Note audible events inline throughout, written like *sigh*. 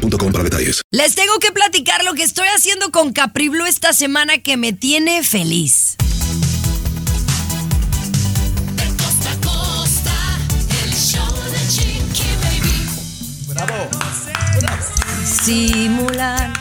para detalles. Les tengo que platicar lo que estoy haciendo con Capriblu esta semana que me tiene feliz. Simular.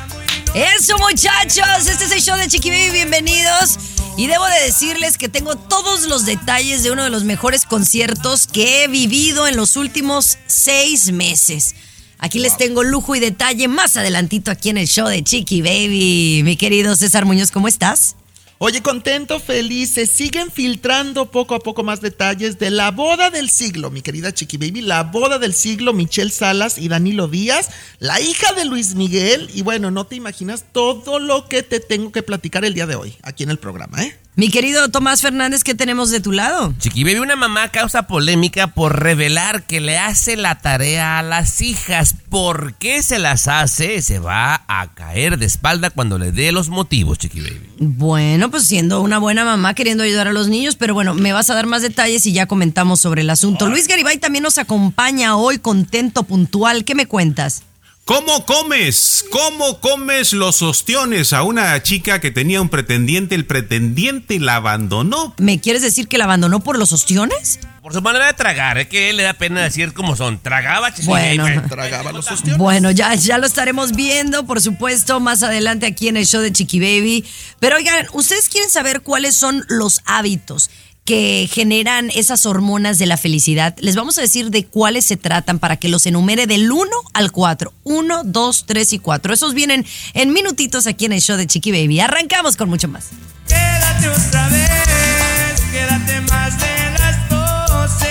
Eso muchachos, este es el show de Chiqui Baby, bienvenidos. Y debo de decirles que tengo todos los detalles de uno de los mejores conciertos que he vivido en los últimos seis meses. Aquí les tengo lujo y detalle más adelantito aquí en el show de Chiqui Baby. Mi querido César Muñoz, ¿cómo estás? Oye, contento, feliz. Se siguen filtrando poco a poco más detalles de la boda del siglo, mi querida Chiqui Baby. La boda del siglo, Michelle Salas y Danilo Díaz, la hija de Luis Miguel. Y bueno, no te imaginas todo lo que te tengo que platicar el día de hoy, aquí en el programa, ¿eh? Mi querido Tomás Fernández, ¿qué tenemos de tu lado? Chiqui Baby, una mamá causa polémica por revelar que le hace la tarea a las hijas. ¿Por qué se las hace? Se va a caer de espalda cuando le dé los motivos, Chiqui Baby. Bueno, pues siendo una buena mamá queriendo ayudar a los niños, pero bueno, me vas a dar más detalles y ya comentamos sobre el asunto. Luis Garibay también nos acompaña hoy, contento, puntual. ¿Qué me cuentas? ¿Cómo comes? ¿Cómo comes los ostiones a una chica que tenía un pretendiente? El pretendiente la abandonó. ¿Me quieres decir que la abandonó por los ostiones? Por su manera de tragar, es que le da pena decir cómo son. Tragaba, Chiqui Bueno. Baby. Tragaba los ostiones. Bueno, ya, ya lo estaremos viendo, por supuesto, más adelante aquí en el show de Chiqui Baby. Pero oigan, ¿ustedes quieren saber cuáles son los hábitos que generan esas hormonas de la felicidad? Les vamos a decir de cuáles se tratan para que los enumere del 1 al 4. 1, 2, 3 y 4. Esos vienen en minutitos aquí en el show de Chiqui Baby. Arrancamos con mucho más. Quédate otra vez, quédate más de las 12.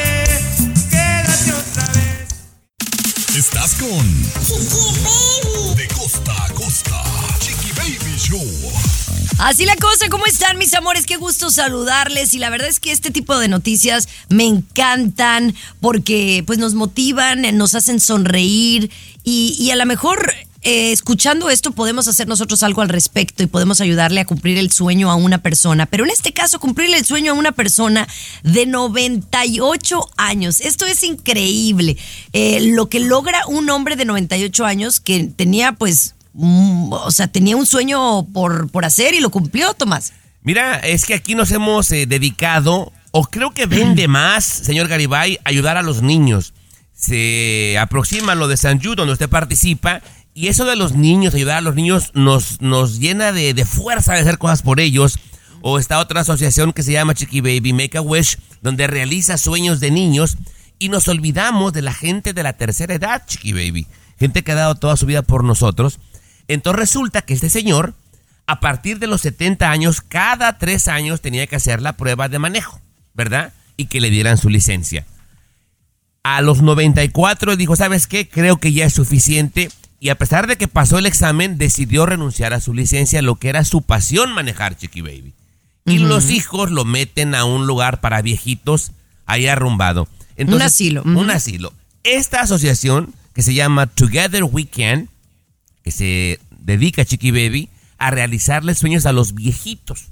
Quédate otra vez. Estás con De Así la cosa, ¿cómo están mis amores? Qué gusto saludarles y la verdad es que este tipo de noticias me encantan porque pues nos motivan, nos hacen sonreír y, a lo mejor eh, escuchando esto podemos hacer nosotros algo al respecto y podemos ayudarle a cumplir el sueño a una persona. Pero en este caso, cumplirle el sueño a una persona de 98 años. Esto es increíble. Eh, lo que logra un hombre de 98 años que tenía pues o sea, tenía un sueño por, por hacer y lo cumplió, Tomás. Mira, es que aquí nos hemos eh, dedicado, o creo que vende *clears throat* más, señor Garibay, ayudar a los niños. Se aproxima lo de San Jude, donde usted participa, y eso de los niños, ayudar a los niños, nos, nos llena de, de fuerza de hacer cosas por ellos. O está otra asociación que se llama Chiqui Baby Make a Wish, donde realiza sueños de niños, y nos olvidamos de la gente de la tercera edad, Chiqui Baby. Gente que ha dado toda su vida por nosotros. Entonces resulta que este señor, a partir de los 70 años, cada tres años tenía que hacer la prueba de manejo, ¿verdad? Y que le dieran su licencia. A los 94 dijo, ¿sabes qué? Creo que ya es suficiente. Y a pesar de que pasó el examen, decidió renunciar a su licencia, lo que era su pasión manejar, Chiqui Baby. Y los hijos lo meten a un lugar para viejitos ahí arrumbado. Un asilo. Un asilo. Esta asociación, que se llama Together We Can, se dedica Chiqui Baby a realizarle sueños a los viejitos.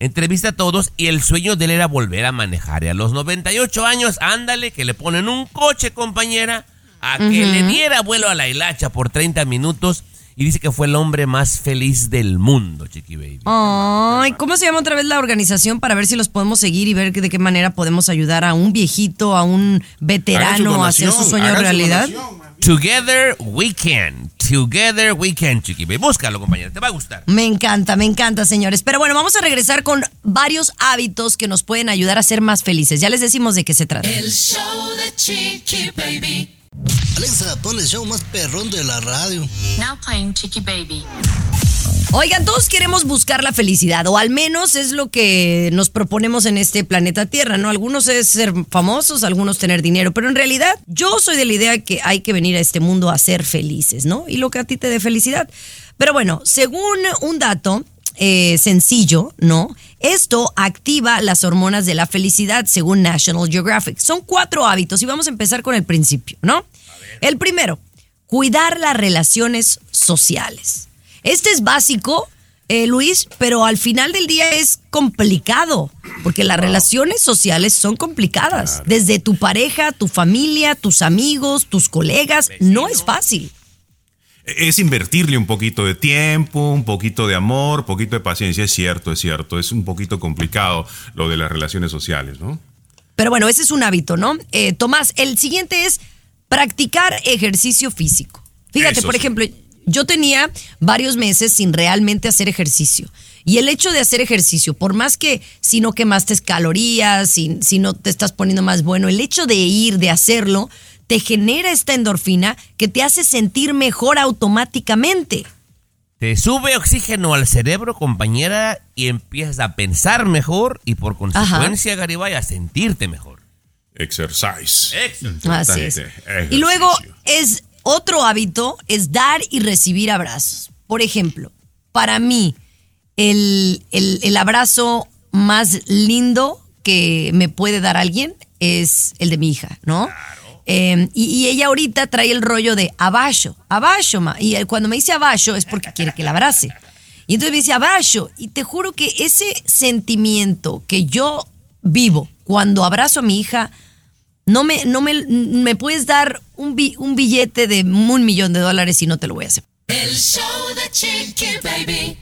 Entrevista a todos y el sueño de él era volver a manejar. Y a los 98 años, ándale, que le ponen un coche, compañera, a que le diera vuelo a la hilacha por 30 minutos. Y dice que fue el hombre más feliz del mundo, Chiqui Baby. Ay, ¿cómo se llama otra vez la organización para ver si los podemos seguir y ver de qué manera podemos ayudar a un viejito, a un veterano a hacer su sueño realidad? donación. Together we can. Together we can, Chiqui Baby. Búscalo, compañera, te va a gustar. Me encanta, me encanta, señores. Pero bueno, vamos a regresar con varios hábitos que nos pueden ayudar a ser más felices. Ya les decimos de qué se trata. El show de Chiqui Baby. Alexa, pon el show más perrón de la radio. Now playing Chiqui Baby. Oigan, todos queremos buscar la felicidad, o al menos es lo que nos proponemos en este planeta Tierra, ¿no? Algunos es ser famosos, algunos tener dinero, pero en realidad yo soy de la idea que hay que venir a este mundo a ser felices, ¿no? Y lo que a ti te dé felicidad. Pero bueno, según un dato eh, sencillo, ¿no? Esto activa las hormonas de la felicidad según National Geographic. Son cuatro hábitos y vamos a empezar con el principio, ¿no? El primero, cuidar las relaciones sociales. Este es básico, eh, Luis, pero al final del día es complicado, porque las relaciones sociales son complicadas. Desde tu pareja, tu familia, tus amigos, tus colegas, no es fácil. Es invertirle un poquito de tiempo, un poquito de amor, un poquito de paciencia. Es cierto, es cierto. Es un poquito complicado lo de las relaciones sociales, ¿no? Pero bueno, ese es un hábito, ¿no? Eh, Tomás, el siguiente es practicar ejercicio físico. Fíjate, Eso por sí. ejemplo, yo tenía varios meses sin realmente hacer ejercicio. Y el hecho de hacer ejercicio, por más que si no quemaste calorías, si, si no te estás poniendo más bueno, el hecho de ir, de hacerlo, te genera esta endorfina que te hace sentir mejor automáticamente. Te sube oxígeno al cerebro, compañera, y empiezas a pensar mejor y por consecuencia, Garibay, a sentirte mejor. Exercise. Así es. Y luego es otro hábito, es dar y recibir abrazos. Por ejemplo, para mí, el, el- abrazo más lindo que me puede dar alguien es el de mi hija, ¿no? Eh, y, ella ahorita trae el rollo de abajo, abajo, ma. Y él cuando me dice abajo es porque quiere que la abrace. Y entonces me dice abajo. Y te juro que ese sentimiento que yo vivo cuando abrazo a mi hija, no me, no me, me puedes dar un, bi- un billete de un millón de dólares y no te lo voy a hacer. El show de Chiqui Baby.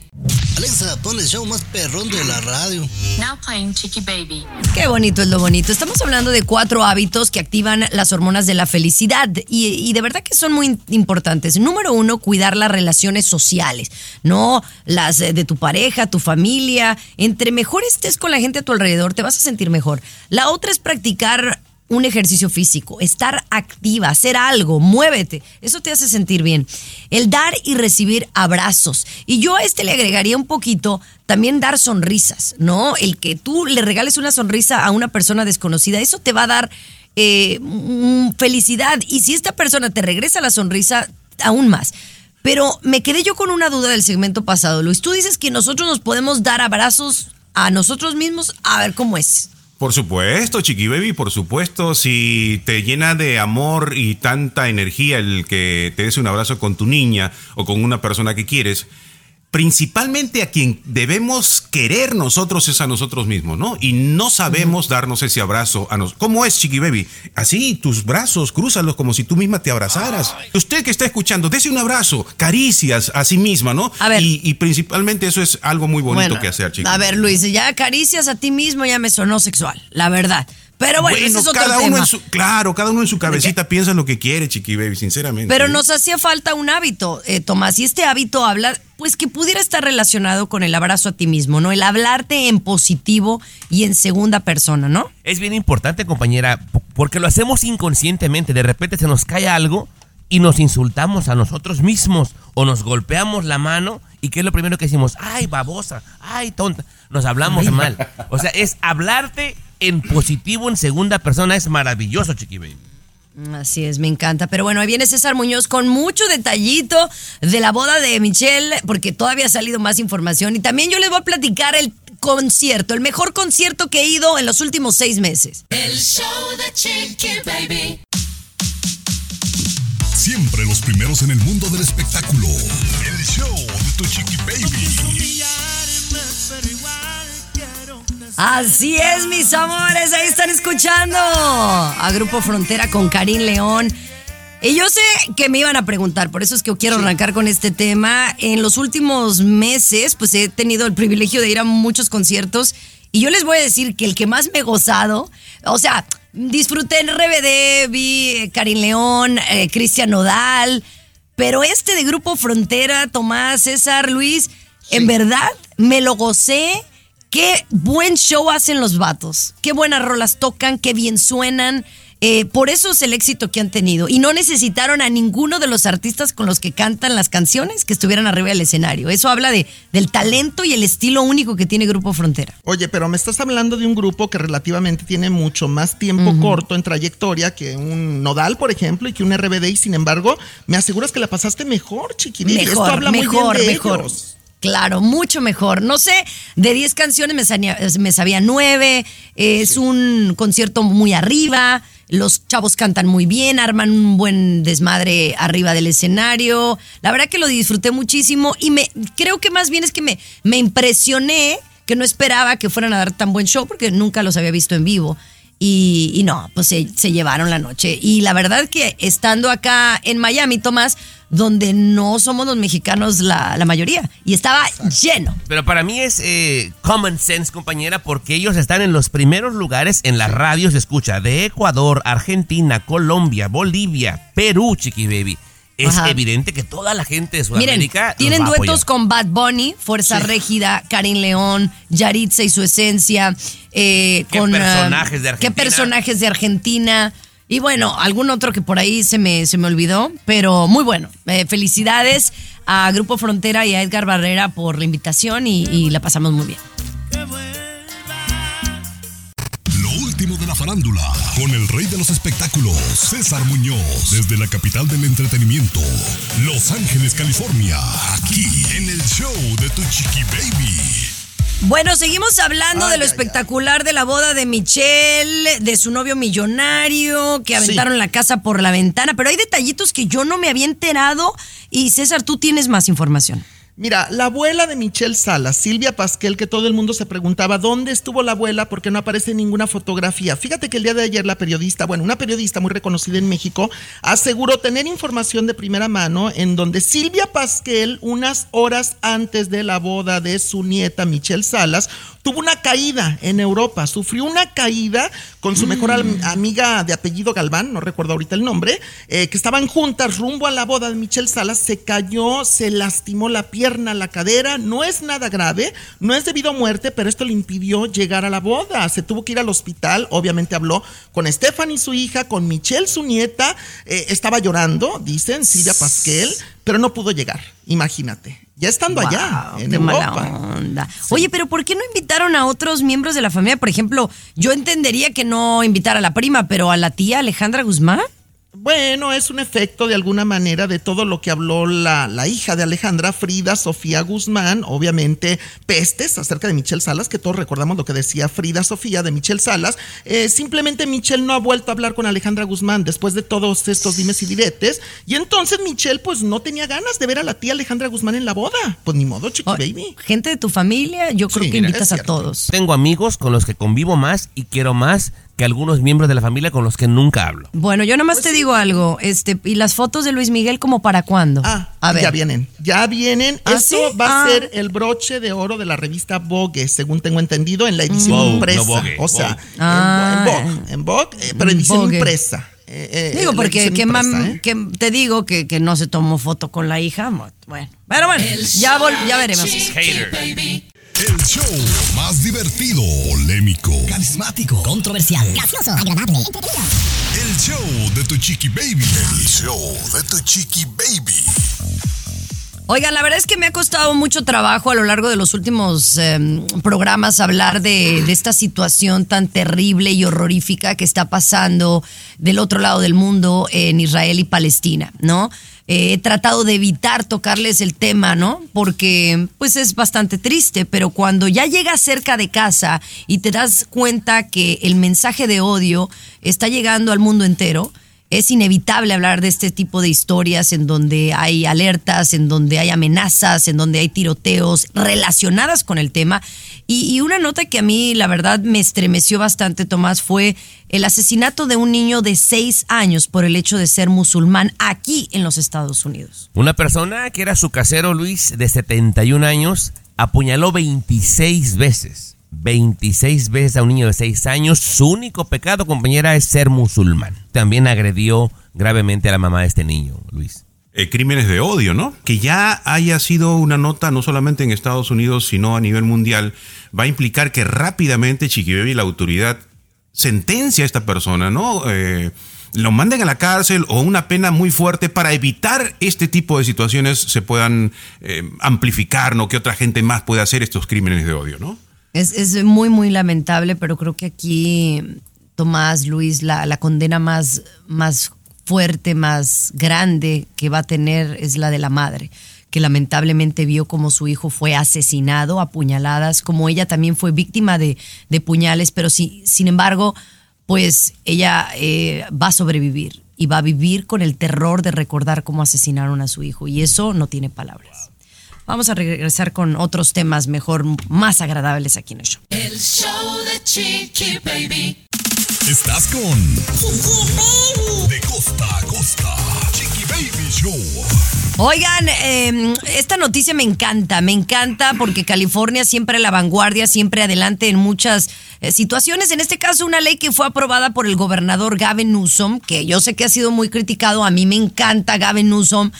Alexa, pon el show más perrón de la radio. Now playing Chicky Baby. Qué bonito es lo bonito. Estamos hablando de cuatro hábitos que activan las hormonas de la felicidad y, y de verdad que son muy importantes. Número uno, cuidar las relaciones sociales, no las de tu pareja, tu familia. Entre mejor estés con la gente a tu alrededor, te vas a sentir mejor. La otra es practicar un ejercicio físico, estar activa, hacer algo, muévete. Eso te hace sentir bien. El dar y recibir abrazos. Y yo a este le agregaría un poquito también dar sonrisas, ¿no? El que tú le regales una sonrisa a una persona desconocida, eso te va a dar eh, felicidad. Y si esta persona te regresa la sonrisa, aún más. Pero me quedé yo con una duda del segmento pasado, Luis. Tú dices que nosotros nos podemos dar abrazos a nosotros mismos. A ver cómo es. Por supuesto, Chiqui Baby, por supuesto, si te llena de amor y tanta energía el que te des un abrazo con tu niña o con una persona que quieres, principalmente a quien debemos querer nosotros es a nosotros mismos, ¿no? Y no sabemos darnos ese abrazo a nosotros. ¿Cómo es, Chiqui Baby? Así, tus brazos, crúzalos como si tú misma te abrazaras. Usted que está escuchando, dese un abrazo, caricias a sí misma, ¿no? A ver. Y, y principalmente eso es algo muy bonito Bueno, que hacer, Chiqui. A ver, Luis, ya caricias a ti mismo ya me sonó sexual, la verdad. Pero bueno, ese es otro cada uno tema. en su, claro, cada uno en su cabecita piensa lo que quiere, Chiqui Baby, sinceramente. Pero nos hacía falta un hábito, eh, Tomás, y este hábito habla, pues que pudiera estar relacionado con el abrazo a ti mismo, ¿no? El hablarte en positivo y en segunda persona, ¿no? Es bien importante, compañera, porque lo hacemos inconscientemente. De repente se nos cae algo y nos insultamos a nosotros mismos o nos golpeamos la mano y ¿qué es lo primero que decimos? Ay, babosa, ay, tonta. Nos hablamos mal. O sea, es hablarte en positivo en segunda persona es maravilloso, Chiqui Baby. Así es, me encanta. Pero bueno, ahí viene César Muñoz con mucho detallito de la boda de Michelle, porque todavía ha salido más información. Y también yo les voy a platicar el concierto, el mejor concierto que he ido en los últimos seis meses. El show de Chiqui Baby. Siempre los primeros en el mundo del espectáculo. El show de tu chiqui baby. Así es, mis amores, ahí están escuchando a Grupo Frontera con Karim León. Y yo sé que me iban a preguntar, por eso es que quiero arrancar con este tema. En los últimos meses, pues he tenido el privilegio de ir a muchos conciertos y yo les voy a decir que el que más me he gozado, o sea, disfruté en RBD, vi eh, Karim León, eh, Cristian Nodal, pero este de Grupo Frontera, Tomás, César, Luis, en verdad me lo gocé. Qué buen show hacen los vatos. Qué buenas rolas tocan, qué bien suenan. eh, por eso es el éxito que han tenido. Y no necesitaron a ninguno de los artistas con los que cantan las canciones que estuvieran arriba del escenario. Eso habla de, del talento y el estilo único que tiene Grupo Frontera. Oye, pero me estás hablando de un grupo que relativamente tiene mucho más tiempo corto en trayectoria que un Nodal, por ejemplo, y que un RBD, y sin embargo, me aseguras que la pasaste mejor, chiquitita. Esto Mejor, habla mejor, muy bien de mejor. ellos. Claro, mucho mejor. No sé, de 10 canciones me, sabía- me sabía 9. Es un concierto muy arriba. Los chavos cantan muy bien, arman un buen desmadre arriba del escenario. La verdad que lo disfruté muchísimo y me creo que más bien es que me, me impresioné que no esperaba que fueran a dar tan buen show porque nunca los había visto en vivo. Y, y no, pues se, se llevaron la noche. Y la verdad que estando acá en Miami, Tomás, donde no somos los mexicanos la, la mayoría, y estaba lleno. Pero para mí es eh, common sense, compañera, porque ellos están en los primeros lugares en las radios de escucha de Ecuador, Argentina, Colombia, Bolivia, Perú, Chiqui Baby. Es Ajá. evidente que toda la gente de Miren, Sudamérica. los tienen duetos con Bad Bunny, Fuerza Régida, Karin León, Yaritza y su esencia. eh, ¿Qué con, personajes de ¿Qué Argentina? personajes de Argentina? Y bueno, algún otro que por ahí se me, se me olvidó, pero muy bueno. Eh, felicidades a Grupo Frontera y a Edgar Barrera por la invitación y, la pasamos muy bien. Lo último de la farándula, con el rey de los espectáculos, César Muñoz, desde la capital del entretenimiento, Los Ángeles, California, aquí en el show de Tu Chiqui Baby. Bueno, seguimos hablando de lo espectacular de la boda de Michelle, de su novio millonario, que aventaron la casa por la ventana, pero hay detallitos que yo no me había enterado. Y César, tú tienes más información. Mira, la abuela de Michelle Salas, Silvia Pasquel, que todo el mundo se preguntaba dónde estuvo la abuela porque no aparece ninguna fotografía. Fíjate que el día de ayer la periodista, bueno, una periodista muy reconocida en México, aseguró tener información de primera mano en donde Silvia Pasquel, unas horas antes de la boda de su nieta Michelle Salas, tuvo una caída en Europa, sufrió una caída con su mejor am- amiga de apellido Galván, no recuerdo ahorita el nombre, eh, que estaban juntas rumbo a la boda de Michelle Salas, se cayó, se lastimó la pierna, la cadera, no es nada grave, no es debido a muerte, pero esto le impidió llegar a la boda, se tuvo que ir al hospital, obviamente habló con Stephanie, su hija, con Michelle, su nieta, eh, estaba llorando, dicen, Silvia Pasquel, pero no pudo llegar, imagínate, ya estando allá, en qué mala onda. Oye, pero ¿por qué no invitaron a otros miembros de la familia? Por ejemplo, yo entendería que no invitar a la prima, pero a la tía Alejandra Guzmán. Bueno, es un efecto de alguna manera de todo lo que habló la, la hija de Alejandra, Frida Sofía Guzmán, obviamente pestes acerca de Michelle Salas, que todos recordamos lo que decía Frida Sofía de Michelle Salas. Eh, simplemente Michelle no ha vuelto a hablar con Alejandra Guzmán después de todos estos dimes y diretes. Y entonces Michelle pues no tenía ganas de ver a la tía Alejandra Guzmán en la boda. Pues ni modo, chiqui Oh, baby. Gente de tu familia, yo creo Sí, que mira, invitas a todos. Tengo amigos con los que convivo más y quiero más que algunos miembros de la familia con los que nunca hablo. Bueno, yo nomás te digo algo, este, y las fotos de Luis Miguel como para cuándo? Ah, a ver. ya vienen, ya vienen. ¿Ah, Esto sí? va a Ah. ser el broche de oro de la revista Vogue, según tengo entendido, en la edición Vogue, no impresa. Vogue, o sea, Vogue. en- Ah. en, Vogue, en Vogue, eh, pero edición Vogue. impresa. Eh, eh, Digo, porque que, impresa, mam- ¿eh? que te digo que, que no se tomó foto con la hija. Bueno, pero bueno, ya, vol- ya veremos. Hater. El show más divertido, polémico, Carismático, controversial, gracioso, agradable, el show de Tu Chiqui Baby. El show de Tu Chiqui Baby. Oigan, la verdad es que me ha costado mucho trabajo a lo largo de los últimos eh, programas hablar de, de esta situación tan terrible y horrorífica que está pasando del otro lado del mundo en Israel y Palestina, ¿no? Eh, he tratado de evitar tocarles el tema, ¿no? Porque pues es bastante triste, pero cuando ya llegas cerca de casa y te das cuenta que el mensaje de odio está llegando al mundo entero, es inevitable hablar de este tipo de historias en donde hay alertas, en donde hay amenazas, en donde hay tiroteos relacionadas con el tema. Y, una nota que a mí, la verdad, me estremeció bastante, Tomás, fue el asesinato de un niño de seis años por el hecho de ser musulmán aquí en los Estados Unidos. Una persona que era su casero Luis de 71 años apuñaló 26 veces. 26 veces a un niño de 6 años. Su único pecado, compañera, es ser musulmán. También agredió gravemente a la mamá de este niño, Luis. eh, crímenes de odio, ¿no? Que ya haya sido una nota no solamente en Estados Unidos, sino a nivel mundial, va a implicar que rápidamente Chiqui Baby, la autoridad sentencia a esta persona, ¿no? Eh, lo manden a la cárcel o una pena muy fuerte para evitar este tipo de situaciones se puedan eh, amplificar, ¿no? Que otra gente más pueda hacer estos crímenes de odio, ¿no? Es, es muy, muy lamentable, pero creo que aquí, Tomás, Luis, la, la condena más, más fuerte, más grande que va a tener es la de la madre que lamentablemente vio como su hijo fue asesinado a puñaladas, como ella también fue víctima de, de puñales, pero sí, sin embargo, pues ella eh, va a sobrevivir y va a vivir con el terror de recordar cómo asesinaron a su hijo y eso no tiene palabras. Vamos a regresar con otros temas mejor, más agradables aquí en el show. El show de Chiqui Baby. Estás con De costa a costa. Chiqui Baby Show. Oigan, eh, esta noticia me encanta, me encanta porque California siempre a la vanguardia, siempre adelante en muchas eh, situaciones. En este caso, una ley que fue aprobada por el gobernador Gavin Newsom, que yo sé que ha sido muy criticado, a mí me encanta Gavin Newsom,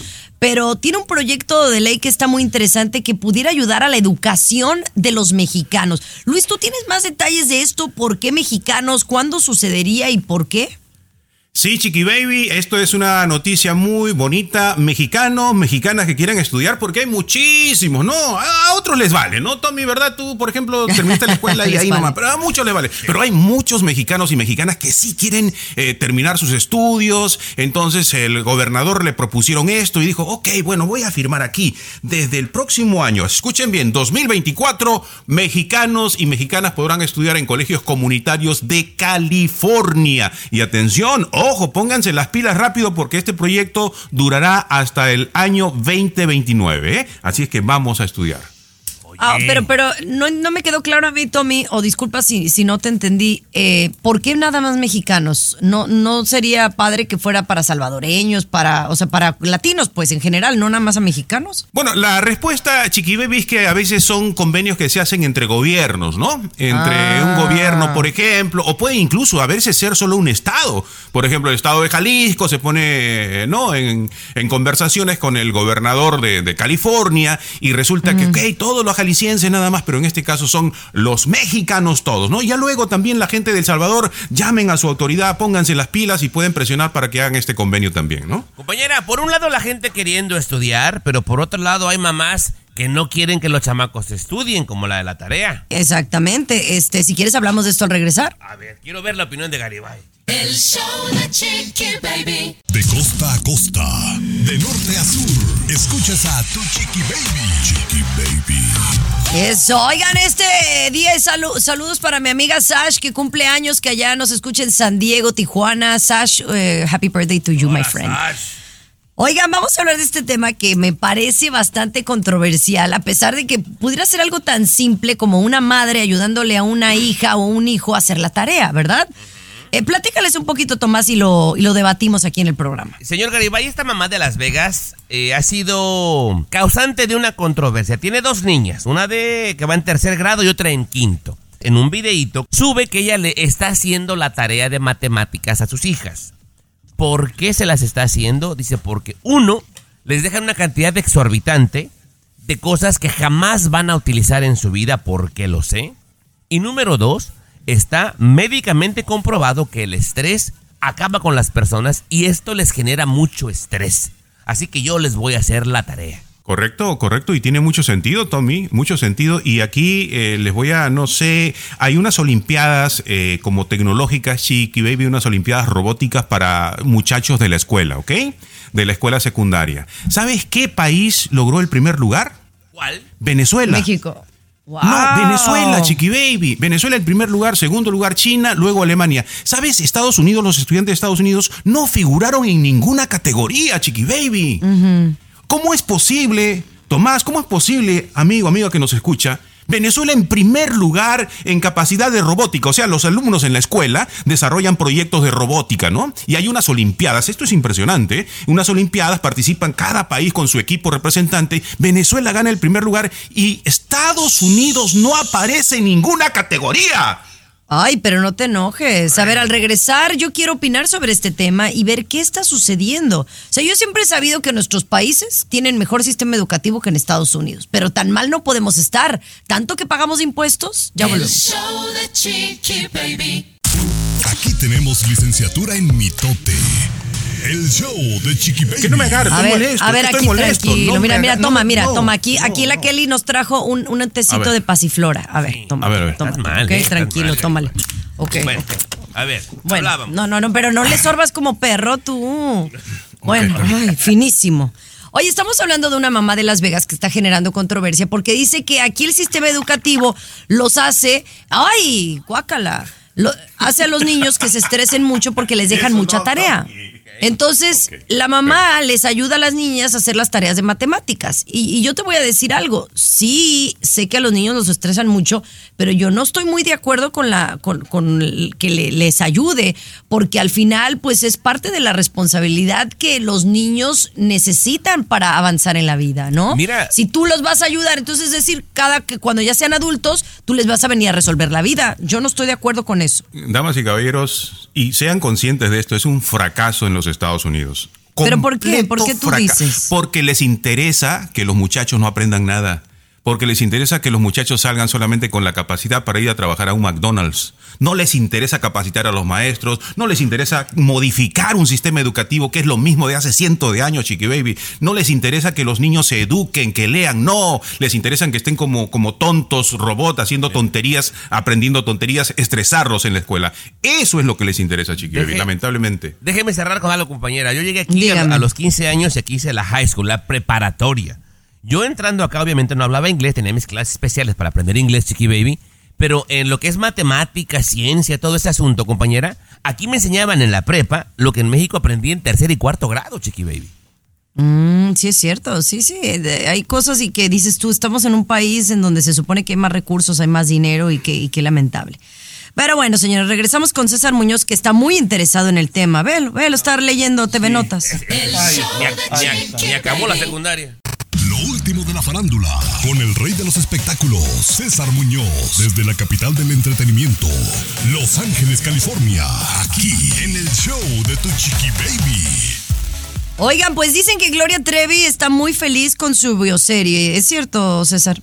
pero tiene un proyecto de ley que está muy interesante que pudiera ayudar a la educación de los mexicanos. Luis, ¿tú tienes más detalles de esto? ¿Por qué mexicanos? ¿Cuándo sucedería y por qué? Sí, Chiqui Baby, esto es una noticia muy bonita. Mexicanos, mexicanas que quieran estudiar, porque hay muchísimos, ¿no? A otros les vale, ¿no? Tommy, ¿verdad? Tú, por ejemplo, *laughs* terminaste la escuela y ahí vale. nomás, pero a muchos les vale. Pero hay muchos mexicanos y mexicanas que sí quieren eh, terminar sus estudios. Entonces el gobernador le propusieron esto y dijo, ok, bueno, voy a firmar aquí. Desde el próximo año, escuchen bien, 2024, mexicanos y mexicanas podrán estudiar en colegios comunitarios de California. Y atención, ojo, pónganse las pilas rápido porque este proyecto durará hasta el año 2029. ¿eh? Así es que vamos a estudiar. Ah, pero pero no, no me quedó claro a mí, Tommy, o disculpa si, si no te entendí, eh, ¿por qué nada más mexicanos? No, no sería padre que fuera para salvadoreños, para, o sea, para latinos, pues en general, no nada más a mexicanos. Bueno, la respuesta, Chiqui Baby, es que a veces son convenios que se hacen entre gobiernos, ¿no? Entre Ah. un gobierno, por ejemplo, o puede incluso a veces ser solo un estado. Por ejemplo, el estado de Jalisco se pone, ¿no? En, en conversaciones con el gobernador de, de California y resulta que, ok, todos los jaliscienses nada más, pero en este caso son los mexicanos todos, ¿no? Ya luego también la gente de El Salvador llamen a su autoridad, pónganse las pilas y pueden presionar para que hagan este convenio también, ¿no? Compañera, por un lado la gente queriendo estudiar, pero por otro lado hay mamás que no quieren que los chamacos estudien, como la de la tarea. Exactamente. Este, si quieres hablamos de esto al regresar. A ver, quiero ver la opinión de Garibay. El show de Chiqui Baby. De costa a costa. De norte a sur. Escuchas a tu Chiqui Baby. Chiqui Baby. Eso, oigan, este día es salu- saludos para mi amiga Sash, que cumple años, que allá nos escucha en San Diego, Tijuana. Sash, eh, happy birthday to you, my friend. Sash. Oigan, vamos a hablar de este tema que me parece bastante controversial, a pesar de que pudiera ser algo tan simple como una madre ayudándole a una hija o un hijo a hacer la tarea, ¿verdad? Eh, platícales un poquito, Tomás, y lo, y lo debatimos aquí en el programa. Señor Garibay, esta mamá de Las Vegas eh, ha sido causante de una controversia. Tiene dos niñas, una de que va en tercer grado y otra en quinto. En un videíto sube que ella le está haciendo la tarea de matemáticas a sus hijas. ¿Por qué se las está haciendo? Dice, porque uno, les dejan una cantidad exorbitante de cosas que jamás van a utilizar en su vida, porque lo sé. Y número dos, está médicamente comprobado que el estrés acaba con las personas y esto les genera mucho estrés. Así que yo les voy a hacer la tarea. Correcto, correcto, y tiene mucho sentido, Tommy, mucho sentido. Y aquí eh, les voy a, no sé, hay unas olimpiadas eh, como tecnológicas, Chiqui Baby, unas olimpiadas robóticas para muchachos de la escuela, ¿ok? De la escuela secundaria. ¿Sabes qué país logró el primer lugar? ¿Cuál? Venezuela. México. No, Venezuela, Chiqui Baby. Venezuela el primer lugar, segundo lugar China, luego Alemania. ¿Sabes? Estados Unidos, los estudiantes de Estados Unidos no figuraron en ninguna categoría, Chiqui Baby. ¿Cómo es posible, Tomás, cómo es posible, amigo, amigo que nos escucha, Venezuela en primer lugar en capacidad de robótica, o sea, los alumnos en la escuela desarrollan proyectos de robótica, ¿no? Y hay unas olimpiadas, esto es impresionante, unas olimpiadas participan cada país con su equipo representante, Venezuela gana el primer lugar y Estados Unidos no aparece en ninguna categoría. Ay, pero no te enojes. A ver, al regresar yo quiero opinar sobre este tema y ver qué está sucediendo. O sea, yo siempre he sabido que nuestros países tienen mejor sistema educativo que en Estados Unidos, pero tan mal no podemos estar. Tanto que pagamos impuestos, ya El volvemos. show de Chiqui Baby. Aquí tenemos licenciatura en mitote. El show de Chiqui Baby. Que no me agarre, A estoy ver, molesto. a ver, aquí estoy molesto. tranquilo. No mira, mira, toma, no, mira, no, toma. Aquí, no, aquí la no. Kelly nos trajo un, un tecito de pasiflora. A ver, toma. A ver, a ver. Mal, ok, eh, tranquilo, mal. tómale. Ok. Bueno, ok. a ver, Bueno, hablábamos. no, no, no, pero no le sorbas como perro tú. Bueno, ay, finísimo. Oye, estamos hablando de una mamá de Las Vegas que está generando controversia porque dice que aquí el sistema educativo los hace, ay, guácala, lo- hace a los niños que se estresen mucho porque les dejan mucha tarea. Entonces, la mamá les ayuda a las niñas a hacer las tareas de matemáticas. Y, y yo te voy a decir algo, sí, sé que a los niños los estresan mucho, pero yo no estoy muy de acuerdo con, la, con, con el que le- les ayude, porque al final, pues es parte de la responsabilidad que los niños necesitan para avanzar en la vida, ¿no? Mira. Si tú los vas a ayudar, entonces es decir, cada que cuando ya sean adultos, tú les vas a venir a resolver la vida. Yo no estoy de acuerdo con eso. Damas y caballeros, y sean conscientes de esto, es un fracaso en los Estados Unidos. ¿Pero por qué? ¿Por qué tú fracaso. dices? Porque les interesa que los muchachos no aprendan nada. Porque les interesa que los muchachos salgan solamente con la capacidad para ir a trabajar a un McDonald's. No les interesa capacitar a los maestros, no les interesa modificar un sistema educativo que es lo mismo de hace cientos de años, Chiqui Baby. No les interesa que los niños se eduquen, que lean, no. Les interesa que estén como, como tontos, robots, haciendo tonterías, aprendiendo tonterías, estresarlos en la escuela. Eso es lo que les interesa, Chiqui Baby, lamentablemente. Déjeme cerrar con algo, compañera. Yo llegué aquí a, a los 15 años y aquí hice la high school, la preparatoria. Yo entrando acá, obviamente no hablaba inglés, tenía mis clases especiales para aprender inglés, chiqui baby. Pero en lo que es matemática, ciencia, todo ese asunto, compañera, aquí me enseñaban en la prepa lo que en México aprendí en tercer y cuarto grado, chiqui baby. Mm, sí, es cierto, sí, sí. de- hay cosas y que dices tú, estamos en un país en donde se supone que hay más recursos, hay más dinero y que, y qué lamentable. Pero bueno, señores, regresamos con César Muñoz, que está muy interesado en el tema. Velo, velo, estar leyendo TV Notas. El ni acabó la secundaria. Lo último de la farándula, con el rey de los espectáculos, César Muñoz, desde la capital del entretenimiento, Los Ángeles, California, aquí en el show de Tu Chiqui Baby. Oigan, pues dicen que Gloria Trevi está muy feliz con su bioserie. ¿Es cierto, César?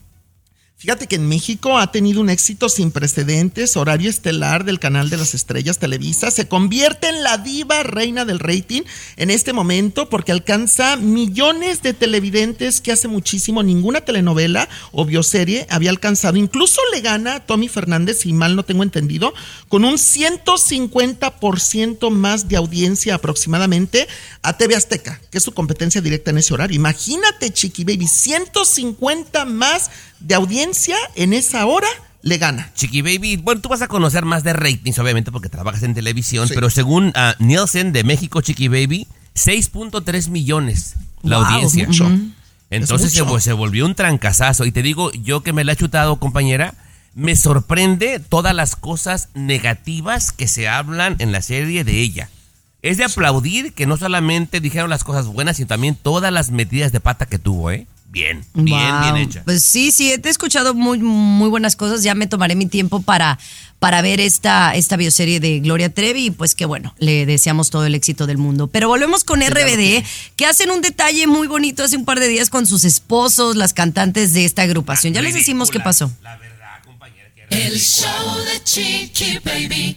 Fíjate que en México ha tenido un éxito sin precedentes, horario estelar del canal de las estrellas Televisa, se convierte en la diva reina del rating en este momento porque alcanza millones de televidentes que hace muchísimo ninguna telenovela o bioserie había alcanzado. Incluso le gana a Tommy Fernández, si mal no tengo entendido, con un 150% más de audiencia aproximadamente a TV Azteca, que es su competencia directa en ese horario. Imagínate, Chiqui Baby, 150 más de audiencia en esa hora le gana. Chiqui Baby, bueno, tú vas a conocer más de ratings, obviamente, porque trabajas en televisión, pero según ah, Nielsen de México, Chiqui Baby, 6.3 millones la Wow, audiencia. mucho. Entonces se volvió un trancazazo. Y te digo, yo que me la he chutado, compañera, me sorprende todas las cosas negativas que se hablan en la serie de ella. Es de aplaudir que no solamente dijeron las cosas buenas, sino también todas las metidas de pata que tuvo, ¿eh? Bien, bien, Wow. bien hecha. Pues sí, sí, te he escuchado muy, muy buenas cosas. Ya me tomaré mi tiempo para, para ver esta, esta bioserie de Gloria Trevi. Y pues que bueno, le deseamos todo el éxito del mundo. Pero volvemos con RBD, que hacen un detalle muy bonito hace un par de días con sus esposos, las cantantes de esta agrupación. Ya les decimos qué pasó. El show de Chiqui Baby.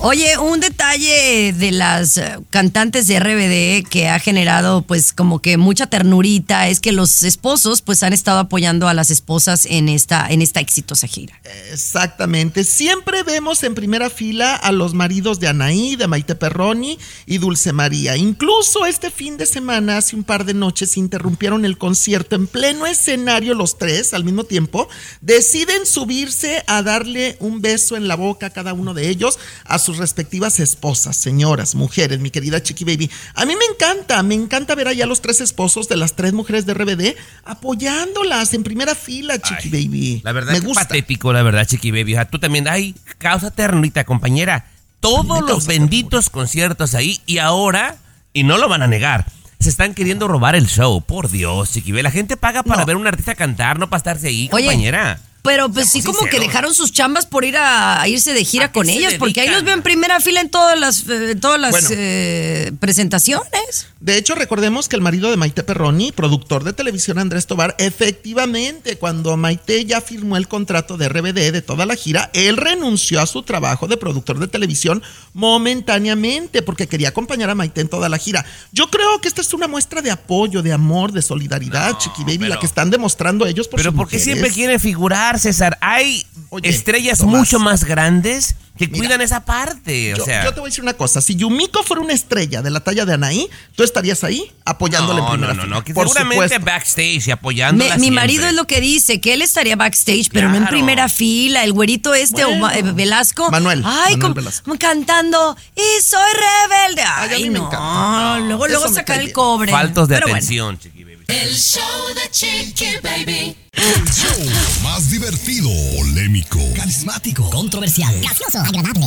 Oye, un detalle de las eh, cantantes de RBD que ha generado pues como que mucha ternurita es que los esposos pues han estado apoyando a las esposas en esta en esta exitosa gira. Exactamente. Siempre vemos en primera fila a los maridos de Anaí, de Maite Perroni y Dulce María. Incluso este fin de semana, hace un par de noches, interrumpieron el concierto en pleno escenario los tres al mismo tiempo. Deciden subirse a darle un beso en la boca a cada uno de ellos, a sus respectivas esposas, señoras, mujeres, mi querida Chiqui Baby. A mí me encanta, me encanta ver allá a los tres esposos de las tres mujeres de RBD apoyándolas en primera fila, Chiqui Baby. La verdad me que gusta. patético, la verdad, Chiqui Baby. O sea, tú también, ay, causa ternurita, compañera. Todos los benditos conciertos ahí y ahora, y no lo van a negar, se están queriendo robar el show. Por Dios, Chiqui Baby. La gente paga para ver a un artista cantar, no para estarse ahí, Oye, compañera. Pero pues sí, como que dejaron sus chambas por ir a, a irse de gira ¿A qué con ellos, porque ahí los veo en primera fila en todas las, eh, todas las Bueno. eh, presentaciones. De hecho, recordemos que el marido de Maite Perroni, productor de televisión Andrés Tobar, efectivamente, cuando Maite ya firmó el contrato de RBD de toda la gira, él renunció a su trabajo de productor de televisión momentáneamente porque quería acompañar a Maite en toda la gira. Yo creo que esta es una muestra de apoyo, de amor, de solidaridad, Chiqui Baby, la que están demostrando ellos por Pero sus ¿por qué mujeres. siempre quieren figurar, César? Hay Oye, estrellas Tomás. mucho más grandes que Mira, cuidan esa parte. Yo, o sea, yo te voy a decir una cosa, si Yumiko fuera una estrella de la talla de Anaí, tú estarías ahí apoyándole en no, primera no, no, fila. no, que Por seguramente supuesto. backstage y apoyándola Me- mi marido es lo que dice, que él estaría backstage, pero no en primera fila. El güerito este, o Bueno. Eh, Velasco. Manuel, Ay, Manuel como- Velasco. como cantando, y soy rebelde. Ay, a mí me no. encanta. Luego, luego sacar el cobre. Faltos de Pero bueno. atención, baby. El show de Chiqui Baby. El show más divertido, polémico, Carismático, controversial, gracioso, agradable,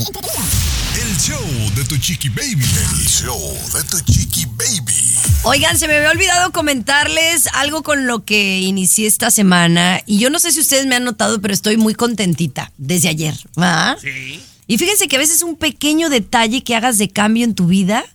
el show de tu chiqui baby. El show de tu chiqui baby. Oigan, se me había olvidado comentarles algo con lo que inicié esta semana. Y yo no sé si ustedes me han notado, pero estoy muy contentita desde ayer. ¿va? Sí. Y fíjense que a veces un pequeño detalle que hagas de cambio en tu vida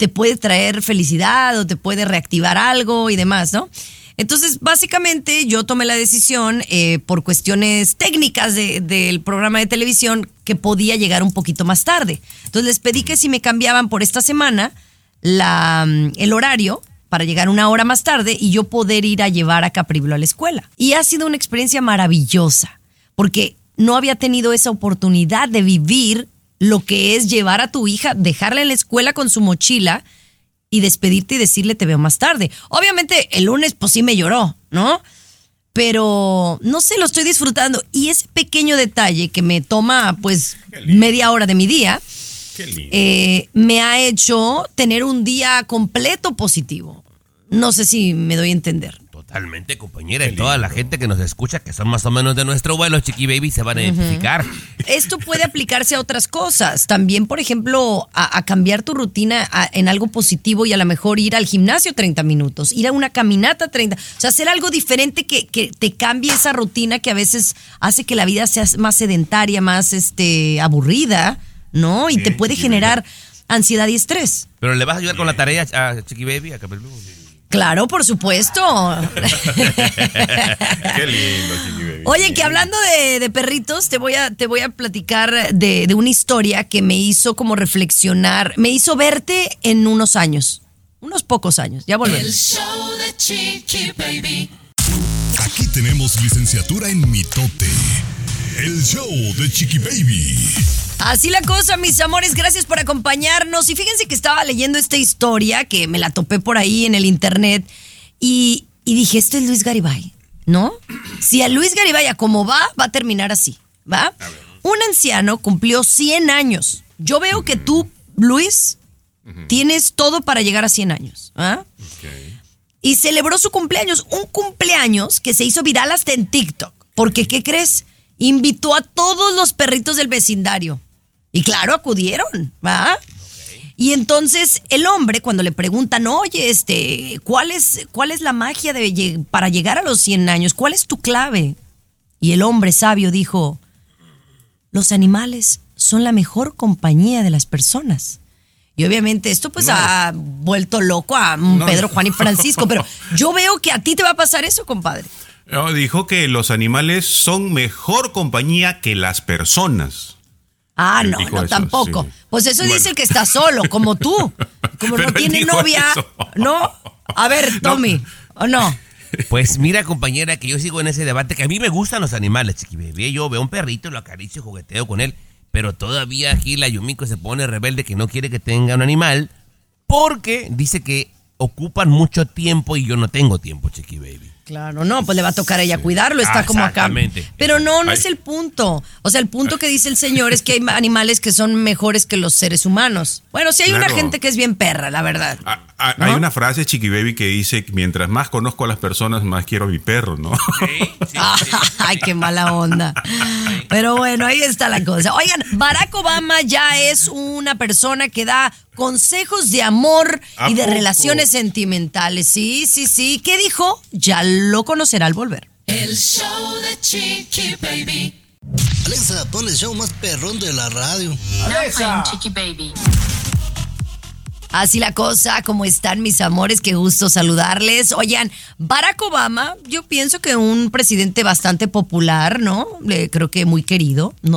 te puede traer felicidad o te puede reactivar algo y demás, ¿no? Entonces, básicamente yo tomé la decisión eh, por cuestiones técnicas de- del programa de televisión que podía llegar un poquito más tarde. Entonces les pedí que si me cambiaban por esta semana la, mm, el horario para llegar una hora más tarde y yo poder ir a llevar a Capriblo a la escuela. Y ha sido una experiencia maravillosa, porque no había tenido esa oportunidad de vivir lo que es llevar a tu hija, dejarla en la escuela con su mochila y despedirte y decirle te veo más tarde. Obviamente el lunes pues sí me lloró, ¿no? Pero no sé, lo estoy disfrutando. Y ese pequeño detalle que me toma pues media hora de mi día, eh, me ha hecho tener un día completo positivo. No sé si me doy a entender. Totalmente, compañera. Y toda la gente que nos escucha, que son más o menos de nuestro vuelo, chiqui baby, se van a identificar. Esto puede aplicarse a otras cosas. También, por ejemplo, a, a cambiar tu rutina a- en algo positivo y a lo mejor ir al gimnasio 30 minutos, ir a una caminata 30. O sea, hacer algo diferente que, que te cambie esa rutina que a veces hace que la vida sea más sedentaria, más este, aburrida, ¿no? Y te puede generar ansiedad y estrés. Pero le vas a ayudar con la tarea a chiqui baby, a Capelú. Claro, por supuesto. *laughs* Qué lindo, chiqui baby. Oye, que hablando de, de perritos, te voy a, te voy a platicar de, de una historia que me hizo como reflexionar, me hizo verte en unos años, unos pocos años. Ya El volvemos. show de Chiqui Baby. Aquí tenemos licenciatura en mitote. El show de chiqui baby. Así la cosa, mis amores, gracias por acompañarnos. Y fíjense que estaba leyendo esta historia que me la topé por ahí en el internet y, y dije, este es Luis Garibay, ¿no? Si a Luis Garibay a como va, va a terminar así, ¿va? Un anciano cumplió 100 años. Yo veo que tú, Luis, tienes todo para llegar a 100 años, ¿ah? Y celebró su cumpleaños, un cumpleaños que se hizo viral hasta en TikTok. Porque, ¿qué crees? Invitó a todos los perritos del vecindario. Y claro, acudieron, ¿va? Y entonces el hombre, cuando le preguntan, oye, este, ¿cuál es, cuál es la magia de, para llegar a los 100 años? ¿Cuál es tu clave? Y el hombre sabio dijo, los animales son la mejor compañía de las personas. Y obviamente esto pues ha vuelto loco a No, Pedro. Juan y Francisco, pero *laughs* yo veo que a ti te va a pasar eso, compadre. No, dijo que los animales son mejor compañía que las personas. Ah, no, no, eso, tampoco. sí. Pues eso Bueno. dice el que está solo, como tú. Como *laughs* Pero no tiene novia, eso. ¿no? A ver, Tommy, ¿o no? Pues mira, compañera, que yo sigo en ese debate, que a mí me gustan los animales, chiqui baby. Yo veo un perrito, lo acaricio, jugueteo con él. Pero todavía aquí la Yumiko se pone rebelde que no quiere que tenga un animal porque dice que ocupan mucho tiempo y yo no tengo tiempo, chiqui baby. Claro, no, pues le va a tocar a ella cuidarlo, está Ah, como acá. exactamente. Pero no, no es el punto. O sea, el punto que dice el señor es que hay animales que son mejores que los seres humanos. Bueno, sí hay una gente que es bien perra, la verdad. Ah, ah, Hay una frase, Chiqui Baby, que dice, mientras más conozco a las personas, más quiero a mi perro, ¿no? *laughs* Ay, qué mala onda. Pero bueno, ahí está la cosa. Oigan, Barack Obama ya es una persona que da consejos de amor ¿A y de poco? relaciones sentimentales. Sí, sí, sí. ¿Qué dijo? Ya lo conocerá al volver. El show de Chiqui Baby. Alexa, pon el show más perrón de la radio. Chiqui Baby. Así la cosa, ¿cómo están mis amores? Qué gusto saludarles. Oigan, Barack Obama, yo pienso que un presidente bastante popular, ¿no? Eh, creo que muy querido. No,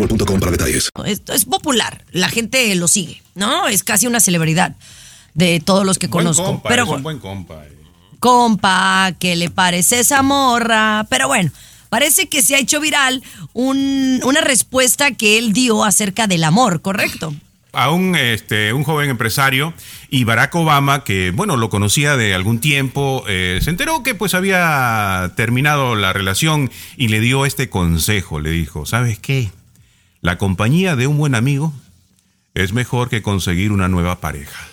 boostmobile.com para detalles. esto es popular, la gente lo sigue, ¿no? Es casi una celebridad de todos los que Buen conozco. compa, Pero es bueno, un buen compa. eh. compa, ¿qué le parece esa morra? Pero bueno, parece que se ha hecho viral un- una respuesta que él dio acerca del amor, ¿correcto? a un, este, un joven empresario y Barack Obama, que bueno, lo conocía de algún tiempo, eh, se enteró que pues había terminado la relación y le dio este consejo, le dijo, ¿sabes qué? La compañía de un buen amigo es mejor que conseguir una nueva pareja.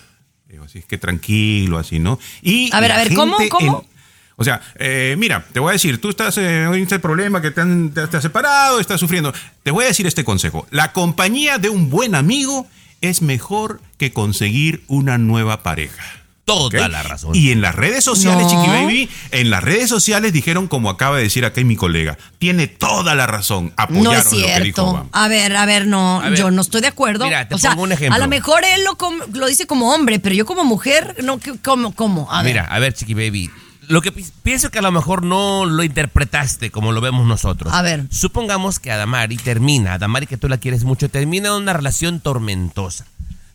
Digo, así es que tranquilo, así, ¿no? Y A ver, a ver, ¿cómo? ¿Cómo? en- o sea, eh, mira, te voy a decir, tú estás eh, en este problema que te, han- te- te has separado, estás sufriendo. Te voy a decir este consejo. La compañía de un buen amigo es mejor que conseguir una nueva pareja. Toda la razón. Y en las redes sociales, No. Chiqui Baby, en las redes sociales dijeron, como acaba de decir acá mi colega, tiene toda la razón. Apoyaron No es lo que dijo cierto. Obama. A ver, a ver, no, A ver. yo no estoy de acuerdo. Mira, te o sea, pongo un ejemplo. a lo mejor él lo, com- lo dice como hombre, pero yo como mujer, no, ¿cómo? ¿Cómo? A ver. Mira, a ver, Chiqui Baby. Lo que pi- pienso que a lo mejor no lo interpretaste como lo vemos nosotros. A ver. Supongamos que Adamari termina, Adamari que tú la quieres mucho, termina una relación tormentosa,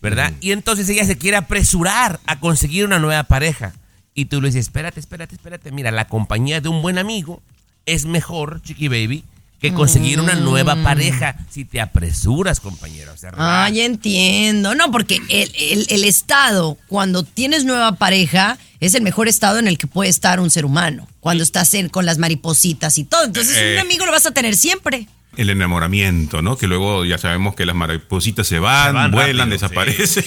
¿verdad? Y entonces ella se quiere apresurar a conseguir una nueva pareja. Y tú le dices, espérate, espérate, espérate. Mira, la compañía de un buen amigo es mejor, Chiqui Baby, que conseguir una nueva pareja si te apresuras, compañero. O sea, Ah, ya entiendo. No, porque el, el- el estado, cuando tienes nueva pareja, es el mejor estado en el que puede estar un ser humano. Cuando estás en- con las maripositas y todo. Entonces, Eh. un amigo lo vas a tener siempre. El enamoramiento, ¿no? Que luego ya sabemos que las maripositas se van, Se van vuelan, rápido, desaparecen.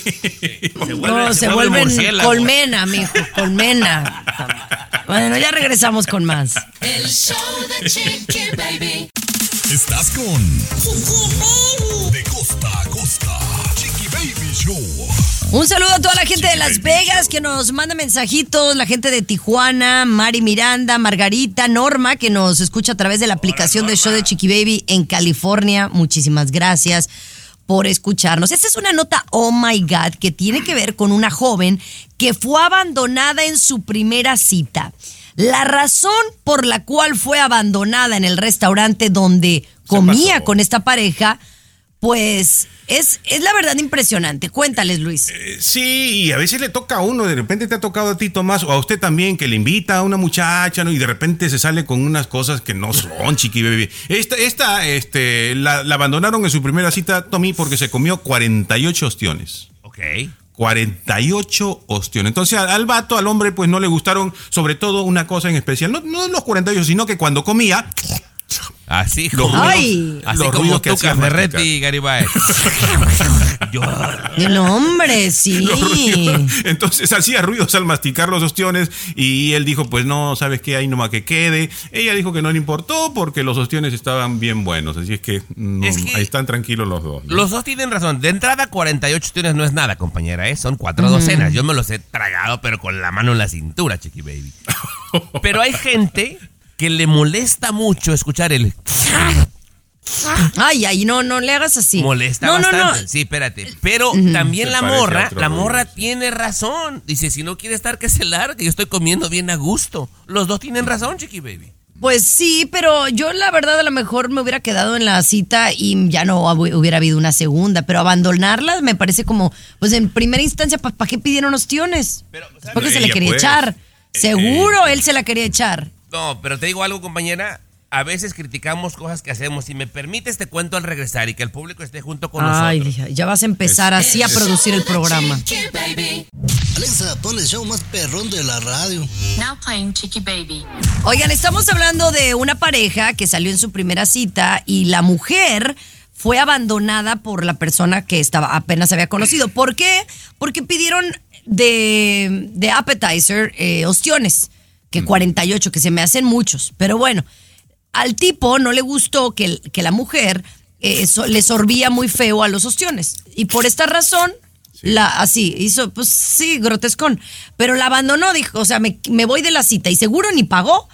*laughs* no, se, vuelven colmena, mijo, colmena. Bueno, ya regresamos con más. El show de Chiqui Baby. Estás con De costa a costa. Un saludo a toda la gente de Las Vegas que nos manda mensajitos, la gente de Tijuana, Mari Miranda, Margarita, Norma, que nos escucha a través de la aplicación de show de Chiqui Baby en California. Muchísimas gracias por escucharnos. Esta es una nota, oh my God, que tiene que ver con una joven que fue abandonada en su primera cita. La razón por la cual fue abandonada en el restaurante donde comía con esta pareja, pues es, es la verdad impresionante. Cuéntales, Luis. Sí, y a veces le toca a uno, de repente te ha tocado a ti, Tomás, o a usted también, que le invita a una muchacha, ¿no? Y de repente se sale con unas cosas que no son, chiqui bebé. Esta, esta, este, la, la abandonaron en su primera cita, Tommy, porque se comió 48 ostiones. Ok. 48 ostiones. Entonces al, al vato, al hombre, pues no le gustaron, sobre todo una cosa en especial. No, no los 48, sino que cuando comía, Así Los como, Ay. así los como ruidos que Ferretti y Garibay. *laughs* Yo- No, hombre, sí. los ruidos. Entonces hacía ruidos al masticar los ostiones y él dijo, pues no, ¿sabes qué? Ahí nomás que quede. Ella dijo que no le importó porque los ostiones estaban bien buenos. Así es que, no, Es que- ahí están tranquilos los dos. ¿no? Los dos tienen razón. De entrada, 48 tienes no es nada, compañera, ¿eh? Son cuatro docenas. Yo me los he tragado, pero con la mano en la cintura, chiqui baby. *laughs* Pero hay gente que le molesta mucho escuchar el... Ay, ay, no, no le hagas así. Molesta no, no, bastante. no. Sí, espérate. Pero también Se la morra, la morra tiene razón. Dice, si no quiere estar, que se largue. Yo estoy comiendo bien a gusto. Los dos tienen razón, chiqui baby. Pues sí, pero yo la verdad a lo mejor me hubiera quedado en la cita y ya no hubiera habido una segunda, pero abandonarla me parece como, pues en primera instancia, ¿para qué pidieron ostiones? Porque se le quería pues. echar. Eh, Seguro él se la quería echar. No, pero te digo algo, compañera. a veces criticamos cosas que hacemos. Si me permites, te cuento al regresar y que el público esté junto con Ay, nosotros. hija, ya vas a empezar así a producir el programa. Alexa, pon el show más perrón de la radio. Now playing Chicky Baby. Oigan, estamos hablando de una pareja que salió en su primera cita y la mujer fue abandonada por la persona que estaba apenas había conocido. ¿Por qué? Porque pidieron de, de appetizer eh, ostiones, que 48, que se me hacen muchos. Pero bueno, al tipo no le gustó que, que la mujer eh, so- le sorbía muy feo a los ostiones. Y por esta razón, la, así, hizo, pues sí, grotescón. Pero la abandonó, dijo, o sea, me, me voy de la cita y seguro ni pagó.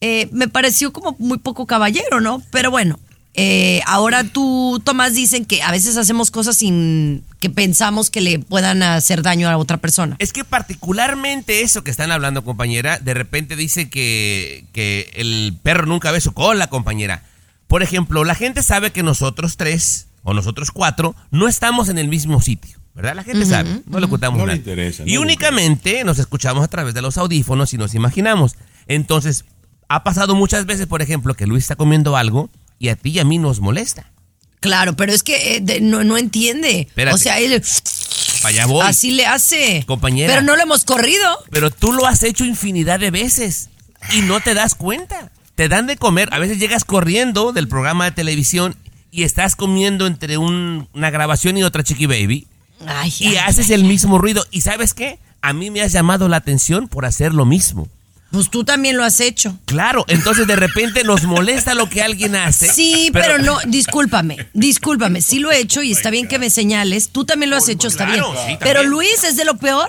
Eh, me pareció como muy poco caballero, ¿no? Pero bueno, eh, ahora tú, Tomás, dicen que a veces hacemos cosas sin que pensamos que le puedan hacer daño a otra persona. Es que particularmente eso que están hablando, compañera, de repente dice que, que el perro nunca ve su cola, compañera. Por ejemplo, la gente sabe que nosotros tres o nosotros cuatro no estamos en el mismo sitio, ¿verdad? La gente sabe, no le ocultamos No le nada. interesa, no y le únicamente nos escuchamos a través de los audífonos y nos imaginamos. Entonces, ha pasado muchas veces, por ejemplo, que Luis está comiendo algo y a ti y a mí nos molesta. Claro, pero es que eh, de- no, no entiende. Espérate. O sea, él Para allá voy. así le hace. Compañera. Pero no lo hemos corrido. Pero tú lo has hecho infinidad de veces y no te das cuenta. Te dan de comer, a veces llegas corriendo del programa de televisión y estás comiendo entre un- una grabación y otra Chiqui Baby Ay, y ay, haces el mismo ruido. ¿Y sabes qué? A mí me has llamado la atención por hacer lo mismo. Pues tú también lo has hecho. Claro, entonces de repente nos molesta lo que alguien hace. Sí, pero, no, discúlpame, discúlpame, sí lo he hecho y está bien que me señales, tú también lo has hecho, está claro, bien. sí, pero Luis es de lo peor.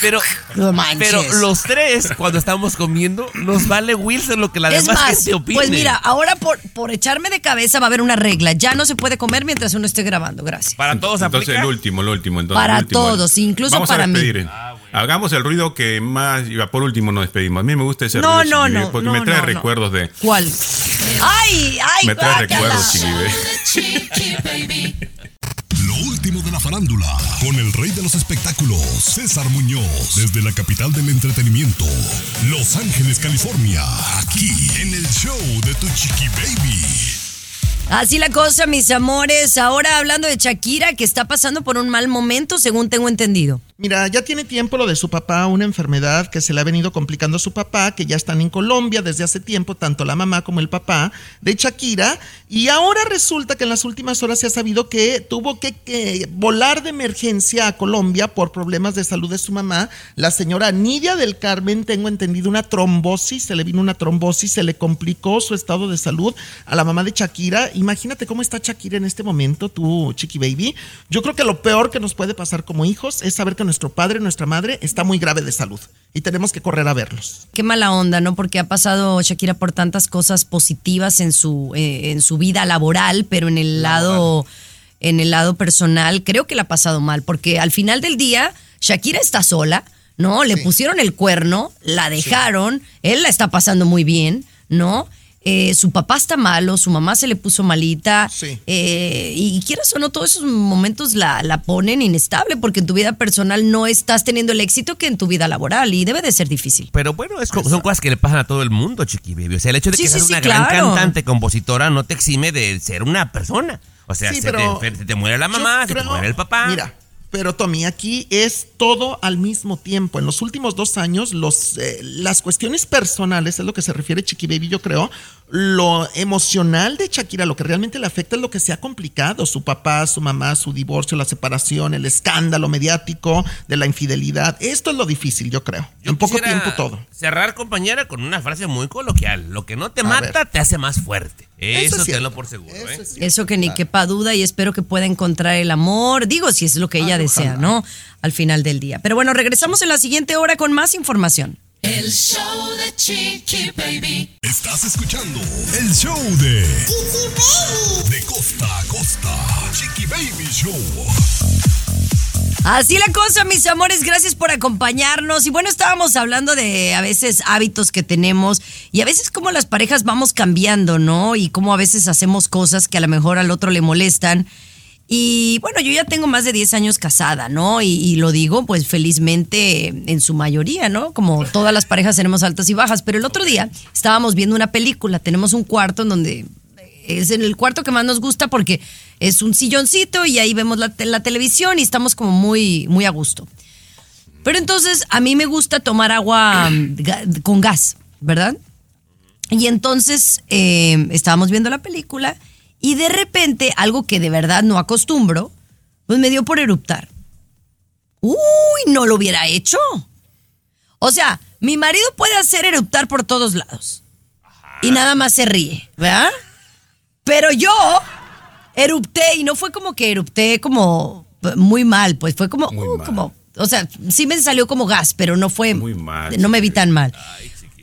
Pero, No pero los tres, cuando estamos comiendo, nos vale Wilson lo que la es demás más, gente opine. pues mira, ahora por, por echarme de cabeza va a haber una regla, ya no se puede comer mientras uno esté grabando, gracias. Para todos Entonces aplica. el último, el último. Entonces, Para el último. todos, incluso Vamos para a mí. despedir. Hagamos el ruido que más. y Por último nos despedimos. A mí me gusta ese No, ruido. no, chiquibé, no, Porque no, me trae no, no. recuerdos de. ¿Cuál? ¡Ay, ay, Me trae guácala! recuerdos, chiquibé. *laughs* Lo último de la farándula, con el rey de los espectáculos, César Muñoz, desde la capital del entretenimiento, Los Ángeles, California, aquí en el show de Tu Chiqui Baby. Así la cosa, mis amores. Ahora hablando de Shakira, que está pasando por un mal momento, según tengo entendido. Mira, ya tiene tiempo lo de su papá, una enfermedad que se le ha venido complicando a su papá, que ya están en Colombia desde hace tiempo, tanto la mamá como el papá de Shakira. Y ahora resulta que en las últimas horas se ha sabido que tuvo que, volar de emergencia a Colombia por problemas de salud de su mamá. La señora Nidia del Carmen, tengo entendido, una trombosis, se le vino una trombosis, se le complicó su estado de salud a la mamá de Shakira. Imagínate cómo está Shakira en este momento, tú, Chiqui Baby. Yo creo que lo peor que nos puede pasar como hijos es saber que nuestro padre, nuestra madre está muy grave de salud y tenemos que correr a verlos. Qué mala onda, ¿no? Porque ha pasado Shakira por tantas cosas positivas en su, eh, en su vida laboral, pero en el lado, en el lado personal, creo que la ha pasado mal, porque al final del día, Shakira está sola, ¿no? Le pusieron el cuerno, la dejaron, él la está pasando muy bien, ¿no? Eh, su papá está malo, su mamá se le puso malita. Sí. eh, y quieras o no, todos esos momentos la, la ponen inestable porque en tu vida personal no estás teniendo el éxito que en tu vida laboral y debe de ser difícil. Pero bueno, es son cosas que le pasan a todo el mundo, Chiqui Baby. O sea, el hecho de Sí, que sí, seas sí, una gran claro. cantante, compositora, no te exime de ser una persona. O sea, Sí, se, pero te, se te muere la mamá, se te muere el papá. Mira, pero Tommy, aquí es todo al mismo tiempo. En los últimos dos años, los, eh, las cuestiones personales, es lo que se refiere Chiqui Baby, yo creo. Lo emocional de Shakira, lo que realmente le afecta es lo que se ha complicado. Su papá, su mamá, su divorcio, la separación, el escándalo mediático de la infidelidad. Esto es lo difícil, yo creo. Yo en poco tiempo todo. Cerrar, compañera, con una frase muy coloquial. Lo que no te A mata, ver. te hace más fuerte. Eso Eso, es tenlo por seguro. Eso ¿eh? es cierto. Eso que ni quepa duda y espero que pueda encontrar el amor. Digo, si es lo que ella Ay, desea, ojalá. ¿no? Al final del día. Pero bueno, regresamos en la siguiente hora con más información. El show de Chicky Baby. Estás escuchando el show de De costa a costa, Chiqui Baby Show. Así la cosa, mis amores, gracias por acompañarnos. Y bueno, estábamos hablando de a veces hábitos que tenemos y a veces cómo las parejas vamos cambiando, ¿no? Y cómo a veces hacemos cosas que a lo mejor al otro le molestan. Y bueno, yo ya tengo más de 10 años casada, ¿no? Y, lo digo pues felizmente en su mayoría, ¿no? Como todas las parejas tenemos altas y bajas, pero el otro día estábamos viendo una película, tenemos un cuarto en donde es en el cuarto que más nos gusta porque es un silloncito y ahí vemos la, la televisión y estamos como muy, muy a gusto. Pero entonces a mí me gusta tomar agua mm, con gas, ¿verdad? Y entonces eh, estábamos viendo la película y de repente, algo que de verdad no acostumbro, pues me dio por eruptar. Uy, no lo hubiera hecho. O sea, mi marido puede hacer eruptar por todos lados. Y nada más se ríe, ¿verdad? Pero yo erupté y no fue como que erupté como muy mal, pues fue como, uh, como, o sea, sí me salió como gas, pero no fue, no me vi tan mal.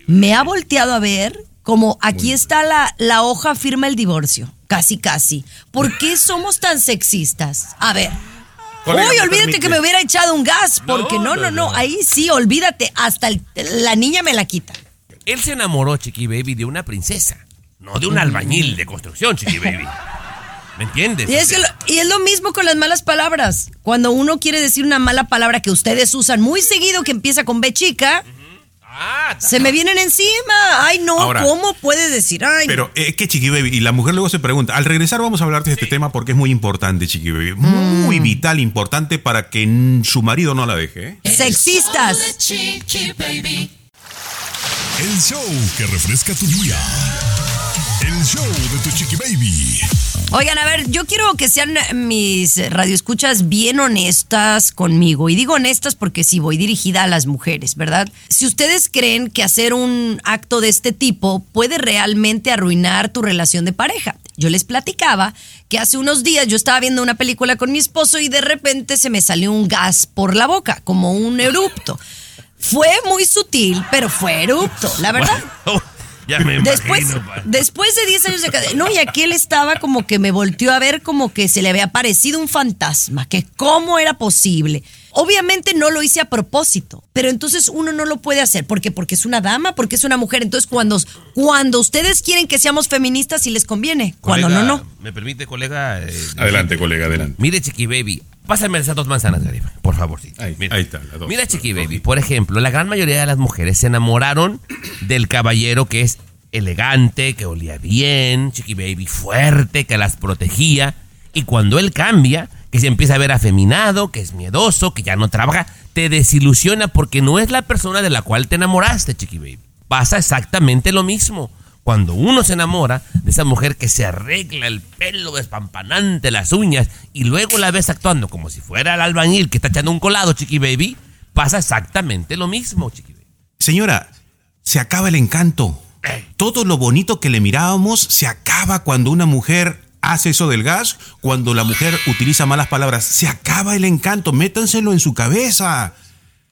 Me ha volteado a ver como aquí está la, la hoja firma el divorcio, casi casi. ¿Por qué *laughs* somos tan sexistas? A ver. Uy, ¿me olvídate que me hubiera echado un gas, porque no, no, no, ahí sí, olvídate, hasta el- la niña me la quita. Él se enamoró, Chiqui Baby, de una princesa, no de un albañil de construcción, Chiqui Baby. ¿Me entiendes? Y es, que lo- y es lo mismo con las malas palabras. Cuando uno quiere decir una mala palabra que ustedes usan muy seguido, que empieza con B chica, se me vienen encima. Ay, no, Ahora- ¿cómo puede decir? Ay, Pero es que Chiqui Baby, y la mujer luego se pregunta, al regresar vamos a hablar de este tema porque es muy importante, Chiqui Baby. Mm. Muy vital, importante para que mm, su marido no la deje. ¿eh? sexistas. Chiqui baby. El show que refresca tu día. El show de tu chiqui baby. Oigan, a ver, yo quiero que sean mis radioescuchas bien honestas conmigo. Y digo honestas porque sí voy dirigida a las mujeres, ¿verdad? Si ustedes creen que hacer un acto de este tipo puede realmente arruinar tu relación de pareja. Yo les platicaba que hace unos días yo estaba viendo una película con mi esposo y de repente se me salió un gas por la boca, como un erupto. Fue muy sutil, pero fue erupto, la verdad. Ya me Después, imagino. después de 10 años de cadena. No, y aquí él estaba como que me volteó a ver como que se le había parecido un fantasma, que cómo era posible. Obviamente no lo hice a propósito, pero entonces uno no lo puede hacer. ¿Por qué? Porque es una dama, porque es una mujer. Entonces cuando, cuando ustedes quieren que seamos feministas, sí les conviene. Cuando no, no. ¿Me permite, colega? Eh, Adelante, colega, adelante. Mire, Chiqui Baby, pásame esas dos manzanas de arriba, por favor. Sí. Ahí, Mira. ahí está, las dos. Mira, Chiqui Baby, por ejemplo, la gran mayoría de las mujeres se enamoraron del caballero que es elegante, que olía bien, Chiqui Baby, fuerte, que las protegía. Y cuando él cambia, que se empieza a ver afeminado, que es miedoso, que ya no trabaja, te desilusiona porque no es la persona de la cual te enamoraste, Chiqui Baby. Pasa exactamente lo mismo. Cuando uno se enamora de esa mujer que se arregla el pelo despampanante, las uñas, y luego la ves actuando como si fuera el albañil que está echando un colado, Chiqui Baby, pasa exactamente lo mismo, Chiqui Baby. Señora, se acaba el encanto. Todo lo bonito que le mirábamos se acaba cuando una mujer hace eso del gas, cuando la mujer utiliza malas palabras. Se acaba el encanto, métanselo en su cabeza.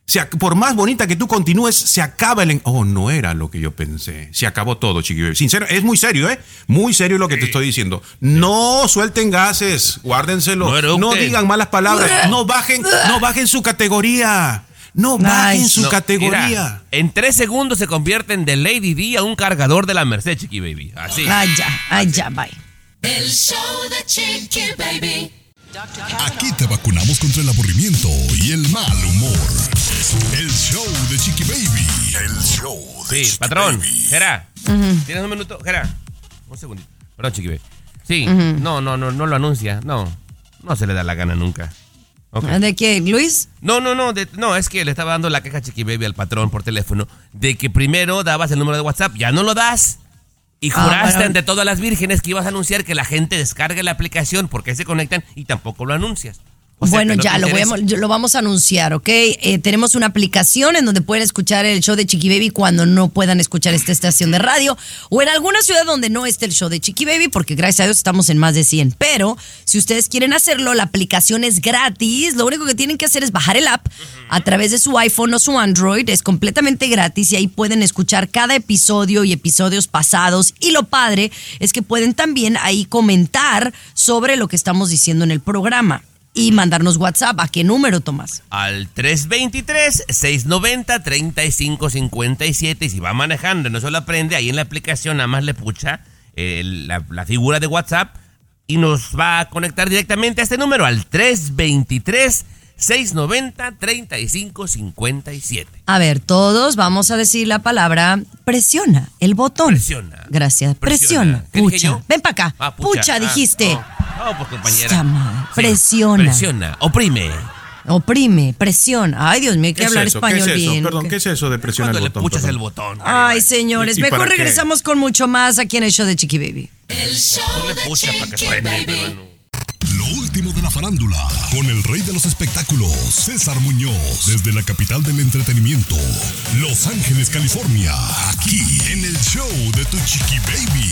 Se por más bonita que tú continúes, se acaba el encanto. Oh, no era lo que yo pensé. Se acabó todo, chiqui baby. Sincero, es muy serio, ¿eh? Muy serio lo que te estoy diciendo. No suelten gases, guárdenselo. No No, digan malas palabras. No bajen, no bajen su categoría. No bajen su No, categoría. mira, en tres segundos se convierten de Lady D a un cargador de la Merced, Chiqui Baby. Así. Ay, ya, ay, ya, bye. El show de Chiqui Baby. Aquí te vacunamos contra el aburrimiento y el mal humor. El show de Chiqui Baby. El show de Sí, Chiqui patrón. Baby. Gera, ¿tienes un minuto? Gera, un segundito. Perdón, Chiqui Baby. Sí, no, no, no, no lo anuncia. No, no se le da la gana nunca. ¿De qué, Luis? No, no, no, de- no, es que le estaba dando la queja a Chiqui Baby al patrón por teléfono de que primero dabas el número de WhatsApp, ya no lo das. Y Ah, juraste bueno. ante todas las vírgenes que ibas a anunciar que la gente descargue la aplicación porque se conectan y tampoco lo anuncias. O sea, bueno, ya lo, voy a- lo vamos a anunciar, ¿ok? Eh, tenemos una aplicación en donde pueden escuchar el show de Chiqui Baby cuando no puedan escuchar esta estación de radio o en alguna ciudad donde no esté el show de Chiqui Baby, porque gracias a Dios estamos en más de 100. Pero si ustedes quieren hacerlo, la aplicación es gratis. Lo único que tienen que hacer es bajar el app a través de su iPhone o su Android. Es completamente gratis y ahí pueden escuchar cada episodio y episodios pasados. Y lo padre es que pueden también ahí comentar sobre lo que estamos diciendo en el programa y mandarnos WhatsApp. ¿A qué número, Tomás? al 323-690-3557 y si va manejando no se lo aprende, ahí en la aplicación nada más le pucha eh, la, la figura de WhatsApp, y nos va a conectar directamente a este número al 323 690 3557. A ver, todos vamos a decir la palabra presiona, el botón. Presiona. Gracias. Presiona. Presiona. ¿Qué dije Pucha. Ven para acá. Ah, pucha, Ah, dijiste. No, no, pues compañera. Esta madre. Sí. Presiona. Presiona, oprime. Oprime, presiona. Ay, Dios mío, hay que ¿Qué es hablar eso? ¿Qué español es eso? bien. Perdón, ¿qué es eso de presionar Cuando el le botón? puchas el botón. Ay, señores, ¿Y- y mejor qué? regresamos con mucho más aquí en el show de Chiqui Baby. El show de Chiqui Baby. Lo último de la farándula, con el rey de los espectáculos, César Muñoz, desde la capital del entretenimiento, Los Ángeles, California, aquí en el show de Tu Chiqui Baby.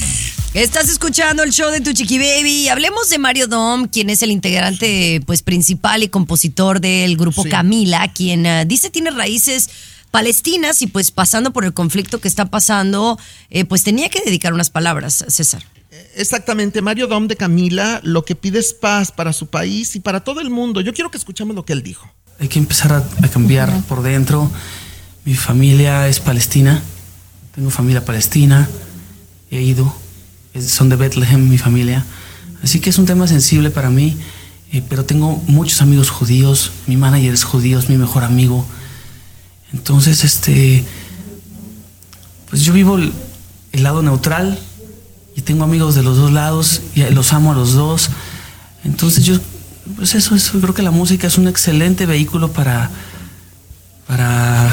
Estás escuchando el show de Tu Chiqui Baby. Hablemos de Mario Dom, quien es el integrante pues principal y compositor del grupo Sí. Camila, quien eh, dice tiene raíces palestinas y pues pasando por el conflicto que está pasando, eh, pues tenía que dedicar unas palabras, César. Exactamente, Mario Dom de Camila lo que pide es paz para su país y para todo el mundo. Yo quiero que escuchemos lo que él dijo. Hay que empezar a, a cambiar por dentro. Mi familia es palestina. Tengo familia palestina. He ido. Es- Son de Bethlehem, mi familia. Así que es un tema sensible para mí. eh, pero tengo muchos amigos judíos. Mi manager es judío, es mi mejor amigo. Entonces, este. Pues yo vivo el, el lado neutral. Y tengo amigos de los dos lados. Y los amo a los dos. Entonces yo, pues eso, eso, creo que la música es un excelente vehículo para, para,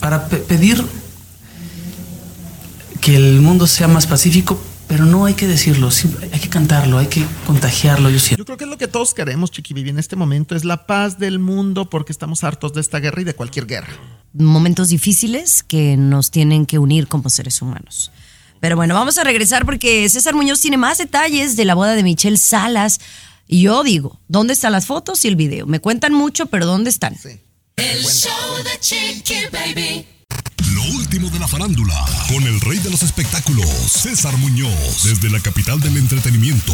para pe- pedir que el mundo sea más pacífico, pero no hay que decirlo, hay que cantarlo, hay que contagiarlo, yo siento. Yo creo que es lo que todos queremos, Chiqui Vivi, en este momento, es la paz del mundo porque estamos hartos de esta guerra y de cualquier guerra. Momentos difíciles que nos tienen que unir como seres humanos. Pero bueno, vamos a regresar porque César Muñoz tiene más detalles de la boda de Michelle Salas. Y yo digo, ¿dónde están las fotos y el video? Me cuentan mucho, pero ¿dónde están? El show de Chiqui Baby. Lo último de la farándula, con el rey de los espectáculos, César Muñoz, desde la capital del entretenimiento,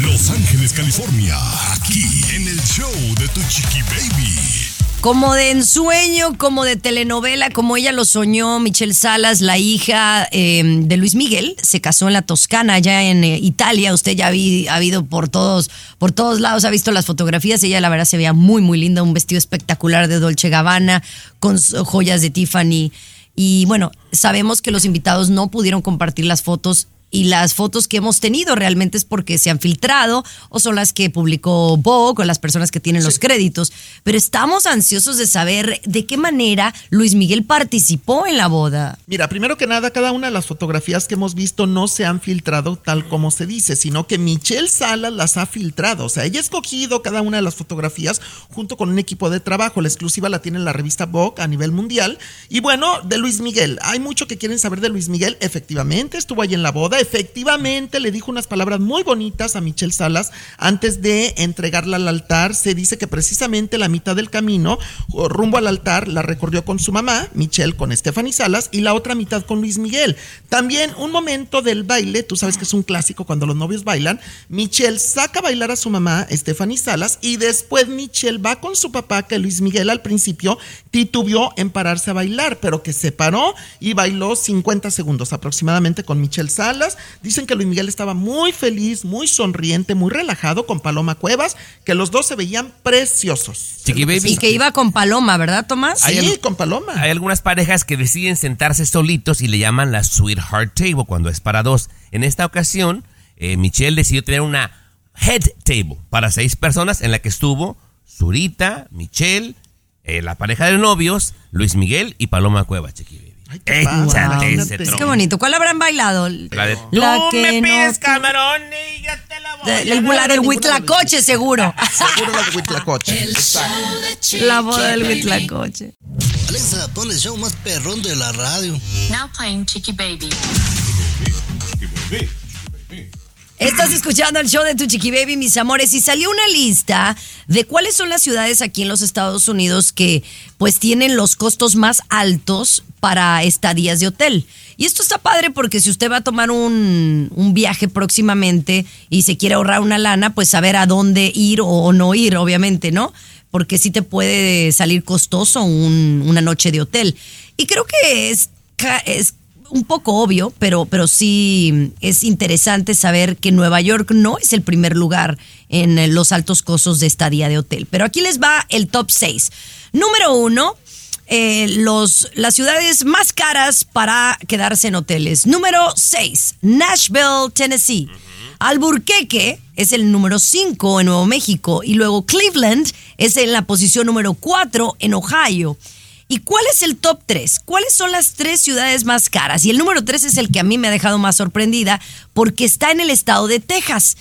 Los Ángeles, California, aquí en el show de Tu Chiqui Baby. Como de ensueño, como de telenovela, como ella lo soñó, Michelle Salas, la hija eh, de Luis Miguel, se casó en la Toscana, allá en eh, Italia. Usted ya ha habido por todos, por todos lados, ha visto las fotografías. Ella, la verdad, se veía muy, muy linda, un vestido espectacular de Dolce Gabbana, con joyas de Tiffany. Y bueno, sabemos que los invitados no pudieron compartir las fotos y las fotos que hemos tenido realmente es porque se han filtrado o son las que publicó Vogue o las personas que tienen los créditos. Pero estamos ansiosos de saber de qué manera Luis Miguel participó en la boda. Mira, primero que nada, cada una de las fotografías que hemos visto no se han filtrado tal como se dice, sino que Michelle Salas las ha filtrado. O sea, ella ha escogido cada una de las fotografías junto con un equipo de trabajo. La exclusiva la tiene la revista Vogue a nivel mundial. Y bueno, de Luis Miguel. Hay mucho que quieren saber de Luis Miguel. Efectivamente, estuvo ahí en la boda. Efectivamente, le dijo unas palabras muy bonitas a Michelle Salas antes de entregarla al altar. Se dice que precisamente la mitad del camino rumbo al altar la recorrió con su mamá, Michelle con Stephanie Salas, y la otra mitad con Luis Miguel. También un momento del baile, tú sabes que es un clásico cuando los novios bailan, Michelle saca a bailar a su mamá, Stephanie Salas, y después Michelle va con su papá, que Luis Miguel al principio titubeó en pararse a bailar, pero que se paró y bailó 50 segundos aproximadamente con Michelle Salas. Dicen que Luis Miguel estaba muy feliz, muy sonriente, muy relajado con Paloma Cuevas, que los dos se veían preciosos. Chiqui Baby. Y que iba con Paloma, ¿verdad, Tomás? Sí, al- con Paloma. Hay algunas parejas que deciden sentarse solitos y le llaman la Sweetheart Table cuando es para dos. En esta ocasión, eh, Michelle decidió tener una Head Table para seis personas en la que estuvo Zurita, Michelle, eh, la pareja de novios, Luis Miguel y Paloma Cueva, Chiqui Baby. Ay, qué padre, Échate ese Es que bonito. ¿Cuál habrán bailado? La de La Tú que me pides camarón y yo te la voy De- a la, del Huitlacoche, seguro. *laughs* Seguro la de Huitlacoche. El show de Chiqui La boda del Baby. Huitlacoche. Alexa, pon el show más perrón de la radio. Now playing Chicky Baby. Estás escuchando el show de Tu Chiqui Baby, mis amores, y salió una lista de cuáles son las ciudades aquí en los Estados Unidos que pues tienen los costos más altos para estadías de hotel. Y esto está padre porque si usted va a tomar un, viaje próximamente y se quiere ahorrar una lana, pues saber a dónde ir o, no ir, obviamente, ¿no? Porque sí te puede salir costoso un- una noche de hotel. Y creo que es, es un poco obvio, pero, pero sí es interesante saber que Nueva York no es el primer lugar en eh, los altos costos de estadía de hotel. Pero aquí les va el top 6. Número uno, eh, los, las ciudades más caras para quedarse en hoteles. Número 6, Nashville, Tennessee. Alburquerque es el número 5 en Nuevo México y luego Cleveland es en la posición número 4 en Ohio. ¿Y cuál es el top 3? ¿Cuáles son las tres ciudades más caras? Y el número 3 es el que a mí me ha dejado más sorprendida porque está en el estado de Texas.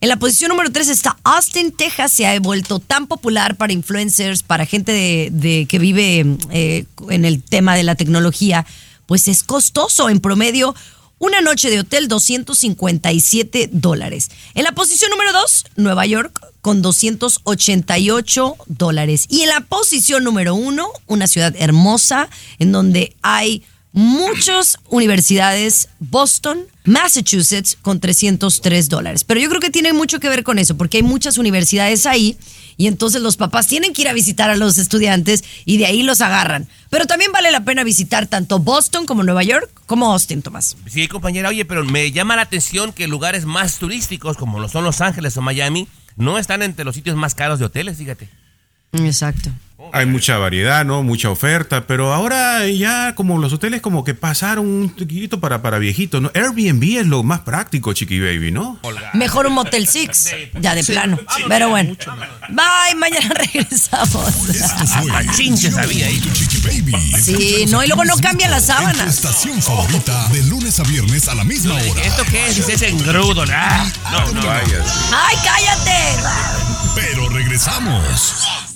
En la posición número 3 está Austin, Texas. Se ha vuelto tan popular para influencers, para gente de, que vive eh, en el tema de la tecnología. Pues es costoso. En promedio, una noche de hotel, 257 dólares. En la posición número 2, Nueva York, con 288 dólares. Y en la posición número 1, una ciudad hermosa, en donde hay muchas universidades, Boston, Massachusetts, con 303 dólares. Pero yo creo que tiene mucho que ver con eso, porque hay muchas universidades ahí y entonces los papás tienen que ir a visitar a los estudiantes y de ahí los agarran. Pero también vale la pena visitar tanto Boston como Nueva York como Austin, Tomás. Sí, compañera, oye, pero me llama la atención que lugares más turísticos, como lo son Los Ángeles o Miami, no están entre los sitios más caros de hoteles, fíjate. Exacto. Hay mucha variedad, ¿no? Mucha oferta, pero ahora ya como los hoteles como que pasaron un poquito para, para viejitos, ¿no? Airbnb es lo más práctico, Chiqui Baby, ¿no? Mejor un Motel Six, ya de plano. Pero bueno. Bye, mañana *laughs* regresamos. Chinches había ahí. Sí, no, y luego no cambia tu sábanas. estación favorita, de lunes a viernes a la misma hora. ¿Esto qué es? Ese engrudo, ¿no? No, no. ¡Ay, cállate! Pero regresamos.